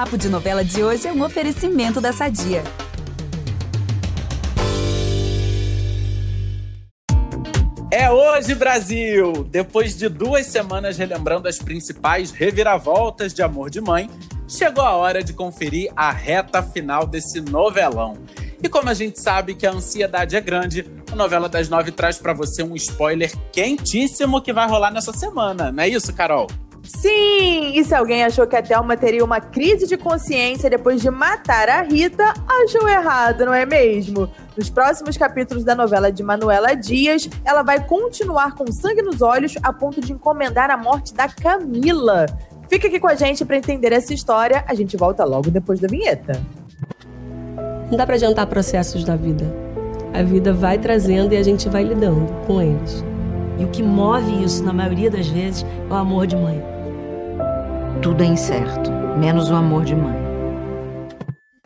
Papo de Novela de hoje é um oferecimento da Sadia. É hoje, Brasil! Depois de duas semanas relembrando as principais reviravoltas de Amor de Mãe, chegou a hora de conferir a reta final desse novelão. E como a gente sabe que a ansiedade é grande, a novela das nove traz para você um spoiler quentíssimo que vai rolar nessa semana, não é isso, Carol? Sim! E se alguém achou que a Thelma teria uma crise de consciência depois de matar a Rita, achou errado, não é mesmo? Nos próximos capítulos da novela de Manuela Dias, ela vai continuar com sangue nos olhos a ponto de encomendar a morte da Camila. Fica aqui com a gente para entender essa história. A gente volta logo depois da vinheta. Não dá para adiantar processos da vida. A vida vai trazendo e a gente vai lidando com eles. E o que move isso, na maioria das vezes, é o amor de mãe tudo é incerto, menos o amor de mãe.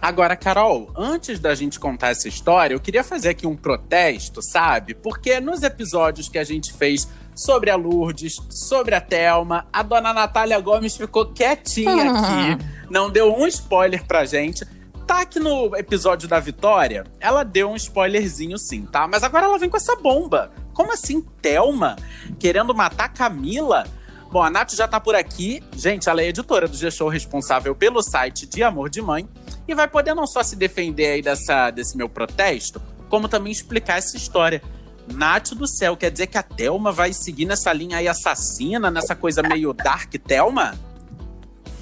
Agora, Carol, antes da gente contar essa história, eu queria fazer aqui um protesto, sabe? Porque nos episódios que a gente fez sobre a Lourdes, sobre a Thelma, a dona Natália Gomes ficou quietinha aqui, não deu um spoiler pra gente. Tá aqui no episódio da Vitória, ela deu um spoilerzinho sim, tá? Mas agora ela vem com essa bomba. Como assim, Thelma? Querendo matar Camila? Bom, a Nath já tá por aqui. Gente, ela é editora do G-Show, responsável pelo site de Amor de Mãe. E vai poder não só se defender aí dessa, desse meu protesto, como também explicar essa história. Nath do céu, quer dizer que a Thelma vai seguir nessa linha aí assassina, nessa coisa meio dark Thelma?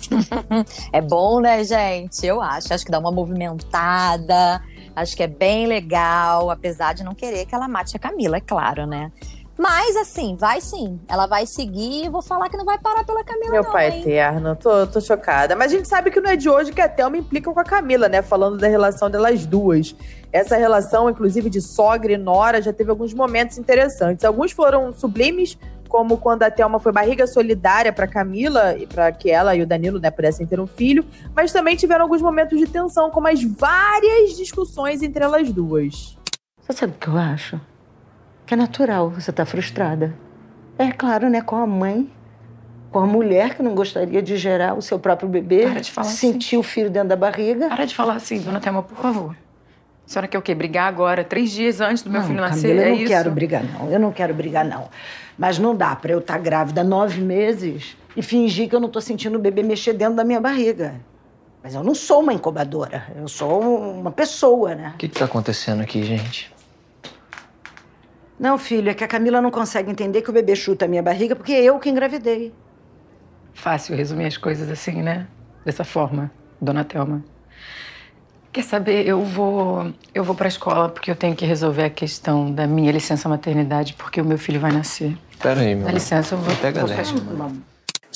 é bom, né, gente? Eu acho. Acho que dá uma movimentada. Acho que é bem legal, apesar de não querer que ela mate a Camila, é claro, né? Mas, assim, vai sim. Ela vai seguir e vou falar que não vai parar pela Camila, Meu não, pai hein? eterno, tô, tô chocada. Mas a gente sabe que não é de hoje que a Thelma implica com a Camila, né? Falando da relação delas duas. Essa relação, inclusive, de sogra e nora, já teve alguns momentos interessantes. Alguns foram sublimes, como quando a Thelma foi barriga solidária para Camila e para que ela e o Danilo né, pudessem ter um filho, mas também tiveram alguns momentos de tensão, como as várias discussões entre elas duas. Você sabe o que eu acho? Que é natural você estar tá frustrada. É claro, né? Com a mãe, com a mulher que não gostaria de gerar o seu próprio bebê, Para de falar sentir assim. o filho dentro da barriga. Para de falar assim, dona Thelma, por favor. A senhora quer o quê? Brigar agora, três dias antes do meu não, filho nascer? Camila, é eu não isso? quero brigar, não. Eu não quero brigar, não. Mas não dá para eu estar tá grávida nove meses e fingir que eu não tô sentindo o bebê mexer dentro da minha barriga. Mas eu não sou uma incubadora. Eu sou uma pessoa, né? O que, que tá acontecendo aqui, gente? Não, filho, é que a Camila não consegue entender que o bebê chuta a minha barriga porque é eu que engravidei. Fácil resumir as coisas assim, né? Dessa forma, dona Thelma. Quer saber, eu vou, eu vou pra escola porque eu tenho que resolver a questão da minha licença maternidade porque o meu filho vai nascer. Pera aí, meu. Dá licença, eu vou, Pega vou pra leve. escola.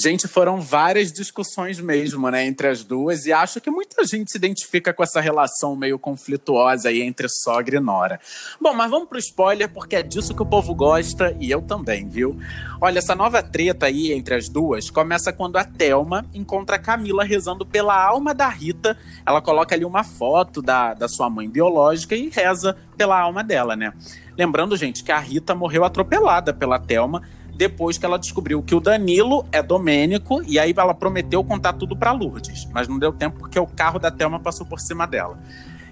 Gente, foram várias discussões mesmo, né, entre as duas, e acho que muita gente se identifica com essa relação meio conflituosa aí entre sogra e nora. Bom, mas vamos pro spoiler, porque é disso que o povo gosta, e eu também, viu? Olha, essa nova treta aí entre as duas começa quando a Thelma encontra a Camila rezando pela alma da Rita. Ela coloca ali uma foto da, da sua mãe biológica e reza pela alma dela, né? Lembrando, gente, que a Rita morreu atropelada pela Thelma depois que ela descobriu que o Danilo é Domênico e aí ela prometeu contar tudo para Lourdes, mas não deu tempo porque o carro da Thelma passou por cima dela.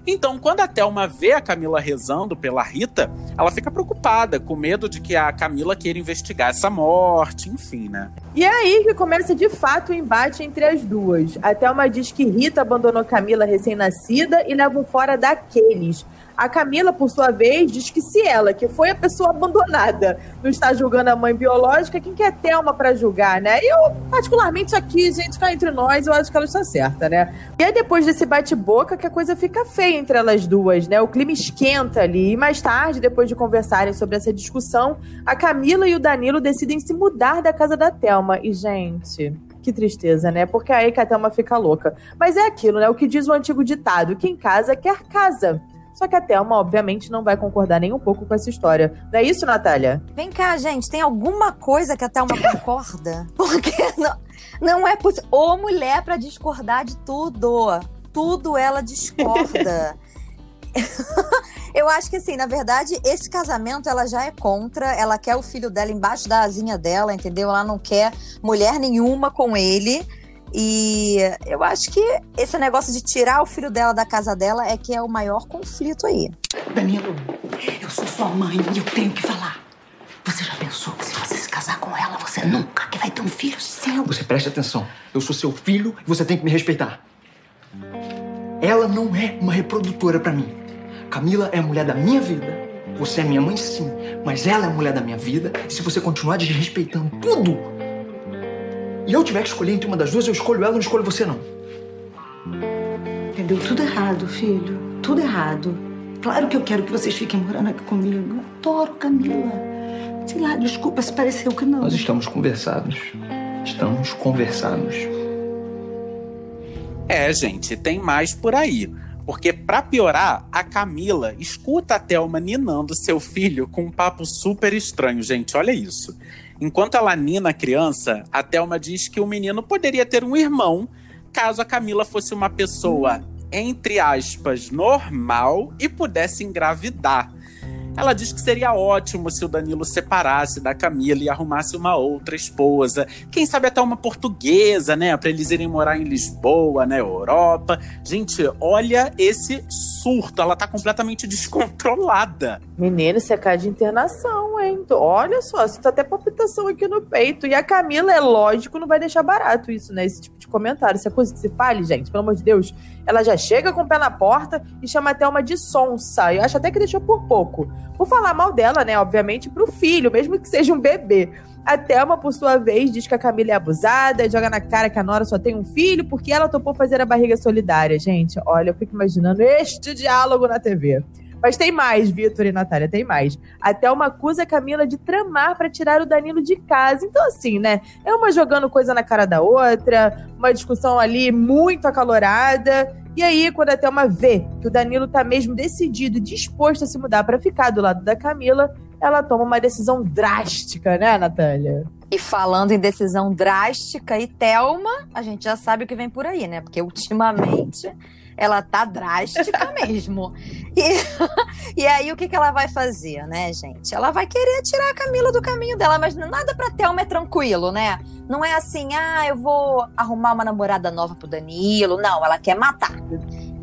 Então, quando a Thelma vê a Camila rezando pela Rita, ela fica preocupada, com medo de que a Camila queira investigar essa morte, enfim, né? E é aí que começa de fato o embate entre as duas. A Thelma diz que Rita abandonou Camila recém-nascida e leva fora daqueles. A Camila, por sua vez, diz que se ela, que foi a pessoa abandonada, não está julgando a mãe biológica, quem que é Thelma para julgar, né? E eu, particularmente, aqui, gente, cá entre nós, eu acho que ela está certa, né? E é depois desse bate-boca que a coisa fica feia entre elas duas, né? O clima esquenta ali. E mais tarde, depois de conversarem sobre essa discussão, a Camila e o Danilo decidem se mudar da casa da Thelma. E, gente, que tristeza, né? Porque aí que a Thelma fica louca. Mas é aquilo, né? O que diz o antigo ditado: quem casa quer casa. Só que a Thelma, obviamente, não vai concordar nem um pouco com essa história. Não é isso, Natália? Vem cá, gente, tem alguma coisa que a Thelma concorda? Porque não, não é possível. Ô, mulher pra discordar de tudo. Tudo ela discorda. Eu acho que assim, na verdade, esse casamento ela já é contra, ela quer o filho dela embaixo da asinha dela, entendeu? Ela não quer mulher nenhuma com ele. E eu acho que esse negócio de tirar o filho dela da casa dela é que é o maior conflito aí. Danilo, eu sou sua mãe e eu tenho que falar. Você já pensou que se você se casar com ela, você nunca que vai ter um filho seu? Você preste atenção. Eu sou seu filho e você tem que me respeitar. Ela não é uma reprodutora pra mim. Camila é a mulher da minha vida. Você é minha mãe, sim, mas ela é a mulher da minha vida. E se você continuar desrespeitando tudo, e eu tiver que escolher entre uma das duas, eu escolho ela, não escolho você, não. Entendeu? Tudo errado, filho. Tudo errado. Claro que eu quero que vocês fiquem morando aqui comigo. Eu adoro Camila. Sei lá, desculpa se pareceu que não. Nós estamos conversados. Estamos conversados. É, gente, tem mais por aí. Porque, pra piorar, a Camila escuta a Thelma ninando seu filho com um papo super estranho, gente. Olha isso. Enquanto a criança, a Thelma diz que o menino poderia ter um irmão caso a Camila fosse uma pessoa, entre aspas, normal e pudesse engravidar. Ela diz que seria ótimo se o Danilo separasse da Camila e arrumasse uma outra esposa. Quem sabe até uma portuguesa, né? Pra eles irem morar em Lisboa, na Europa. Gente, olha esse surto. Ela tá completamente descontrolada. Menino, você cai de internação, hein? Olha só, você tá até palpitação aqui no peito. E a Camila, é lógico, não vai deixar barato isso, né? Esse tipo de comentário. Se é coisa que se fale, gente, pelo amor de Deus. Ela já chega com o pé na porta e chama até uma de sonsa. Eu acho até que deixou por pouco. Por falar mal dela, né? Obviamente, pro filho, mesmo que seja um bebê. A Thelma, por sua vez, diz que a Camila é abusada, joga na cara que a Nora só tem um filho porque ela topou fazer a barriga solidária. Gente, olha, eu fico imaginando este diálogo na TV. Mas tem mais, Vitor e Natália, tem mais. A Thelma acusa Camila de tramar para tirar o Danilo de casa. Então, assim, né? É uma jogando coisa na cara da outra, uma discussão ali muito acalorada. E aí, quando a Thelma vê que o Danilo tá mesmo decidido e disposto a se mudar para ficar do lado da Camila, ela toma uma decisão drástica, né, Natália? E falando em decisão drástica e Thelma, a gente já sabe o que vem por aí, né? Porque ultimamente ela tá drástica mesmo. E, e aí o que, que ela vai fazer, né, gente? Ela vai querer tirar a Camila do caminho dela, mas nada pra Thelma é tranquilo, né? Não é assim, ah, eu vou arrumar uma namorada nova pro Danilo. Não, ela quer matar.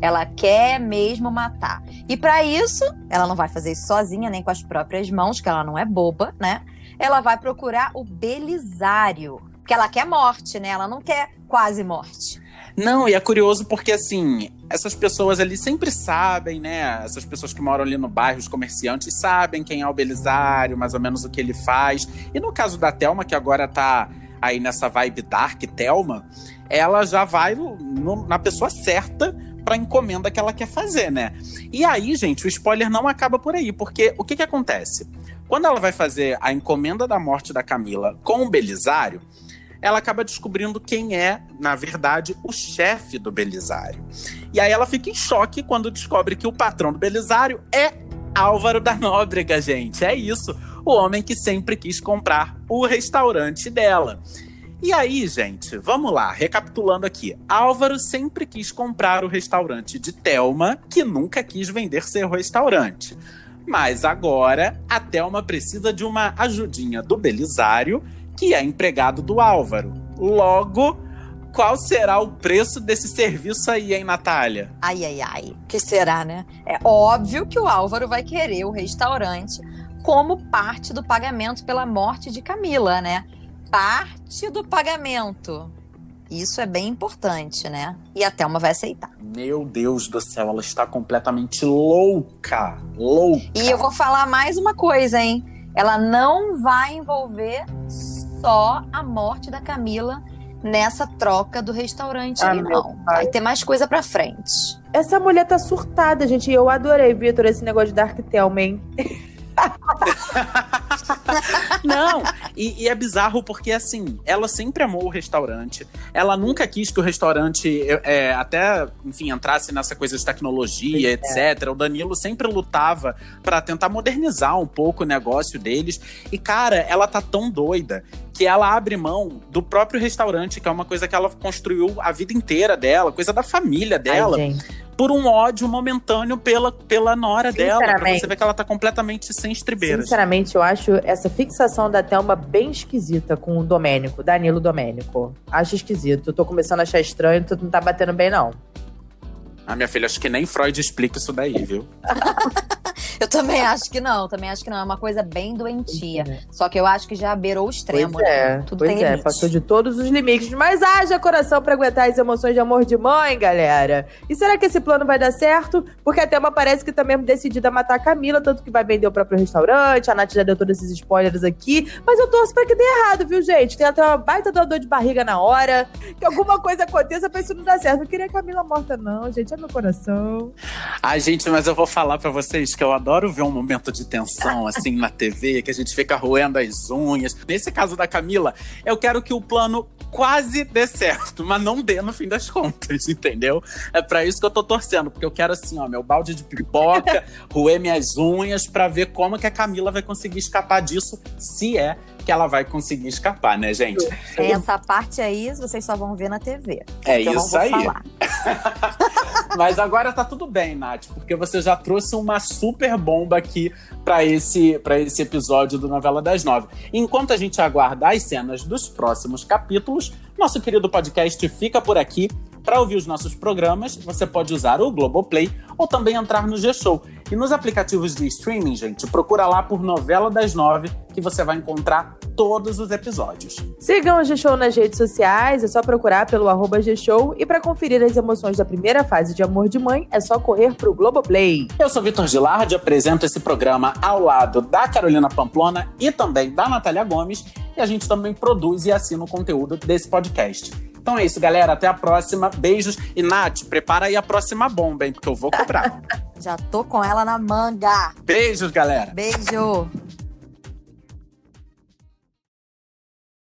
Ela quer mesmo matar. E para isso, ela não vai fazer isso sozinha, nem com as próprias mãos, que ela não é boba, né? Ela vai procurar o Belisário. Porque ela quer morte, né? Ela não quer quase morte. Não, e é curioso porque, assim, essas pessoas ali sempre sabem, né? Essas pessoas que moram ali no bairro, os comerciantes, sabem quem é o Belisário, mais ou menos o que ele faz. E no caso da Thelma, que agora tá aí nessa vibe Dark Thelma, ela já vai no, na pessoa certa para encomenda que ela quer fazer, né? E aí, gente, o spoiler não acaba por aí, porque o que que acontece? Quando ela vai fazer a encomenda da morte da Camila com o Belisário, ela acaba descobrindo quem é, na verdade, o chefe do Belisário. E aí ela fica em choque quando descobre que o patrão do Belisário é Álvaro da Nóbrega, gente. É isso. O homem que sempre quis comprar o restaurante dela. E aí, gente, vamos lá, recapitulando aqui. Álvaro sempre quis comprar o restaurante de Telma, que nunca quis vender seu restaurante. Mas agora a Telma precisa de uma ajudinha do Belisário que é empregado do Álvaro. Logo, qual será o preço desse serviço aí, hein, Natália? Ai, ai, ai. Que será, né? É óbvio que o Álvaro vai querer o restaurante como parte do pagamento pela morte de Camila, né? Parte do pagamento. Isso é bem importante, né? E a Thelma vai aceitar. Meu Deus do céu, ela está completamente louca. Louca. E eu vou falar mais uma coisa, hein? Ela não vai envolver só a morte da Camila nessa troca do restaurante ah, não. Vai ter mais coisa pra frente. Essa mulher tá surtada, gente. Eu adorei, Vitor, esse negócio de Dark Thelma, hein? Não, e, e, é bizarro porque, assim, ela sempre amou o restaurante. Ela nunca quis que o restaurante é, até, enfim, entrasse nessa coisa de tecnologia, é. etc. O Danilo sempre lutava para tentar modernizar um pouco o negócio deles. E, cara, ela tá tão doida que ela abre mão do próprio restaurante, que é uma coisa que ela construiu a vida inteira dela, coisa da família dela. Ai, por um ódio momentâneo pela, pela nora dela. Pra você ver que ela tá completamente sem estribeiras. Sinceramente, eu acho essa fixação da Thelma bem esquisita com o Domênico, Danilo Domênico. Acho esquisito. Tô começando a achar estranho, tu não tá batendo bem, não. Ah, minha filha, acho que nem Freud explica isso daí, viu? Eu também acho que não, também acho que não. É uma coisa bem doentia. Só que eu acho que já beirou o extremo, pois é, né? Tudo pois tem é, limite. passou de todos os limites. Mas haja coração pra aguentar as emoções de amor de mãe, galera. E será que esse plano vai dar certo? Porque a Thelma parece que tá mesmo decidida a matar a Camila, tanto que vai vender o próprio restaurante. A Nath já deu todos esses spoilers aqui. Mas eu torço pra que dê errado, viu, gente? Tem até uma baita dor de barriga na hora. Que alguma coisa aconteça pra isso não dar certo. Não queria a Camila morta, não, gente. É meu coração. Ai, gente, mas eu vou falar pra vocês que eu adoro ver um momento de tensão, assim, na TV, que a gente fica roendo as unhas. Nesse caso da Camila, eu quero que o plano quase dê certo, mas não dê no fim das contas, entendeu? É pra isso que eu tô torcendo, porque eu quero, assim, ó, meu balde de pipoca, roer minhas unhas, pra ver como que a Camila vai conseguir escapar disso, se é que ela vai conseguir escapar, né, gente? Essa parte aí vocês só vão ver na TV. É isso aí. Mas agora tá tudo bem, Nath, porque você já trouxe uma super bomba aqui pra esse, pra esse episódio do Novela das Nove. Enquanto a gente aguarda as cenas dos próximos capítulos, nosso querido podcast fica por aqui. Para ouvir os nossos programas, você pode usar o Globoplay ou também entrar no G-Show. E nos aplicativos de streaming, gente, procura lá por Novela das Nove, que você vai encontrar todos os episódios. Sigam o G-Show nas redes sociais, é só procurar pelo arroba G-Show. E pra conferir as emoções da primeira fase de Amor de Mãe, é só correr pro Globoplay. Eu sou Vitor Gilardi, apresento esse programa ao lado da Carolina Pamplona e também da Natália Gomes. E a gente também produz e assina o conteúdo desse podcast. Então é isso, galera. Até a próxima. Beijos. E Nath, prepara aí a próxima bomba, hein? Porque eu vou cobrar. Já tô com ela na manga. Beijos, galera. Beijo.